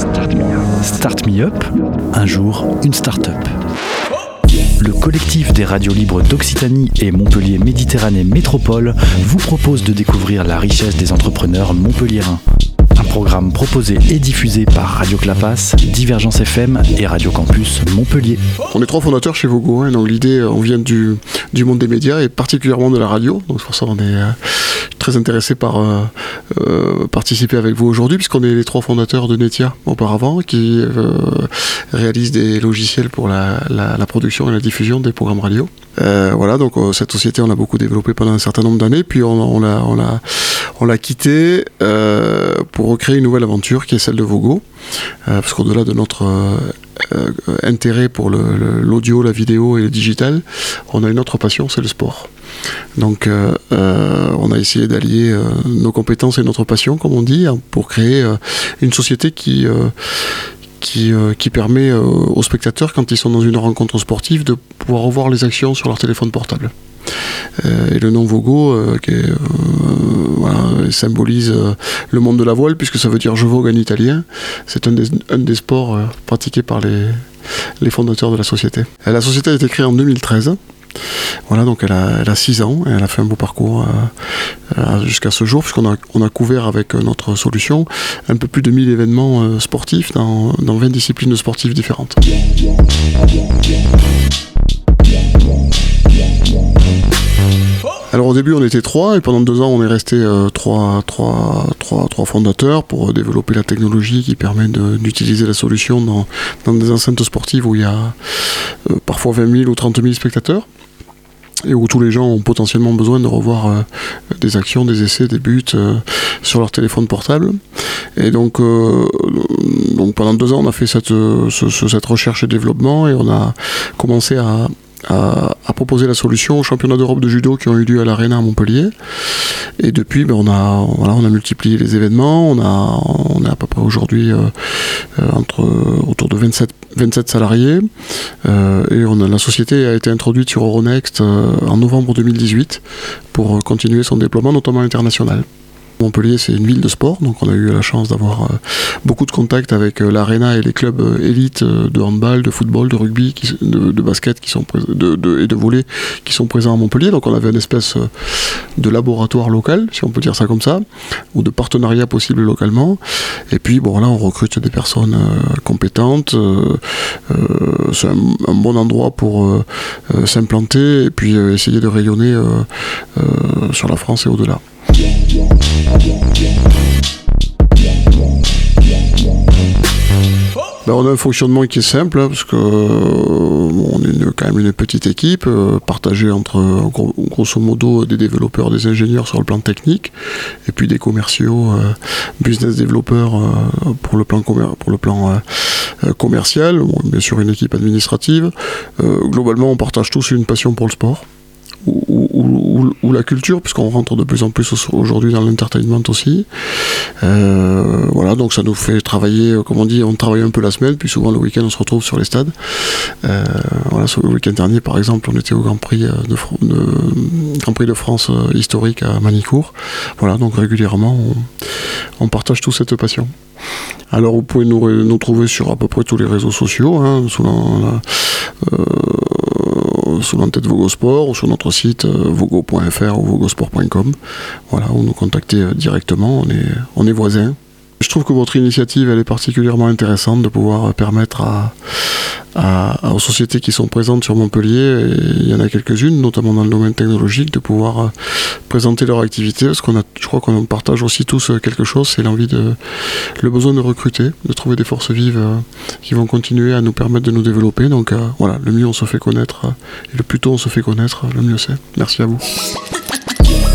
Start Me Up, un jour une start-up. Le collectif des radios libres d'Occitanie et Montpellier Méditerranée Métropole vous propose de découvrir la richesse des entrepreneurs montpelliérains. Programme proposé et diffusé par Radio Clapas, Divergence FM et Radio Campus Montpellier. On est trois fondateurs chez Vogo, hein, donc l'idée, on vient du, du, monde des médias et particulièrement de la radio, donc pour ça qu'on est euh, très intéressé par euh, euh, participer avec vous aujourd'hui, puisqu'on est les trois fondateurs de Netia auparavant, qui euh, réalisent des logiciels pour la, la, production et la diffusion des programmes radio. Euh, voilà, donc cette société, on l'a beaucoup développée pendant un certain nombre d'années, puis on, on l'a on on pour recréer une nouvelle aventure qui est celle de Vogo, parce qu'au-delà de notre euh, intérêt pour l'audio, la vidéo et le digital, on a une autre passion, c'est le sport. Donc euh, euh, on a essayé d'allier euh, nos compétences et notre passion, comme on dit, pour créer euh, une société qui qui, euh, permet euh, aux spectateurs, quand ils sont dans une rencontre sportive, de pouvoir revoir les actions sur leur téléphone portable. Euh, et le nom Vogo qui est, voilà, symbolise le monde de la voile, puisque ça veut dire je vogue en italien. C'est un des, sports pratiqués par les, les fondateurs de la société. La société a été créée en 2013. Voilà, donc elle a, elle a 6 ans et elle a fait un beau parcours euh, euh, jusqu'à ce jour, puisqu'on a, couvert avec notre solution un peu plus de 1000 événements euh, sportifs dans, dans 20 disciplines sportives différentes. Alors au début on était trois et pendant deux ans on est resté euh, trois, trois, trois, trois fondateurs pour développer la technologie qui permet d'utiliser la solution dans, dans, des enceintes sportives où il y a euh, parfois 20 000 ou 30 000 spectateurs et où tous les gens ont potentiellement besoin de revoir euh, des actions, des essais, des buts euh, sur leur téléphone portable. Et donc, euh, donc pendant deux ans, on a fait cette, ce, cette recherche et développement et on a commencé à, à, proposer la solution aux championnats d'Europe de judo qui ont eu lieu à l'Arena à Montpellier. Et depuis, ben, on, a, a multiplié les événements. On, a, on à peu près aujourd'hui euh, entre autour de 27, 27 salariés. Euh, et a, la société a été introduite sur Euronext euh, en novembre 2018 pour continuer son déploiement, notamment international. Montpellier, c'est une ville de sport, donc on a eu la chance d'avoir euh, beaucoup de contacts avec euh, l'Arena et les clubs euh, élites de handball, de football, de rugby, de, basket et de volley qui sont présents à Montpellier. Donc on avait une espèce de laboratoire local, si on peut dire ça comme ça, ou de partenariat possible localement. Et puis bon là, on recrute des personnes compétentes. c'est un, bon endroit pour s'implanter et puis essayer de rayonner sur la France et au-delà. Ben, on a un fonctionnement qui est simple, hein, parce que euh, on est une, quand même une petite équipe, euh, partagée entre gros, grosso modo des développeurs, des ingénieurs sur le plan technique, et puis des commerciaux, euh, business développeurs pour le plan, pour le plan commercial, bon, bien sûr une équipe administrative. globalement, on partage tous une passion pour le sport ou, la culture, puisqu'on rentre de plus en plus aujourd'hui dans l'entertainment aussi. Euh, voilà, donc ça nous fait travailler, comme on dit, on travaille un peu la semaine, puis souvent le week-end on se retrouve sur les stades. Euh, voilà, le week-end dernier par exemple, on était au Grand Prix de, Prix de France euh, historique à Manicourt. Voilà, donc régulièrement on, partage tous cette passion. Alors vous pouvez nous, trouver sur à peu près tous les réseaux sociaux, hein, euh, sous l'entête Vogosport ou sur notre site euh, vogo.fr ou vogosport.com. Voilà, ou nous contacter directement, on est, on est voisins. Je trouve que votre initiative elle est particulièrement intéressante de pouvoir permettre à, à, aux sociétés qui sont présentes sur Montpellier, et il y en a quelques-unes, notamment dans le domaine technologique, de pouvoir présenter leur activité, qu'on a, je crois qu'on partage aussi tous quelque chose, c'est l'envie de, le besoin de recruter, de trouver des forces vives euh, qui vont continuer à nous permettre de nous développer. Donc euh, voilà, le mieux on se fait connaître, et le plus tôt on se fait connaître, le mieux c'est. Merci à vous.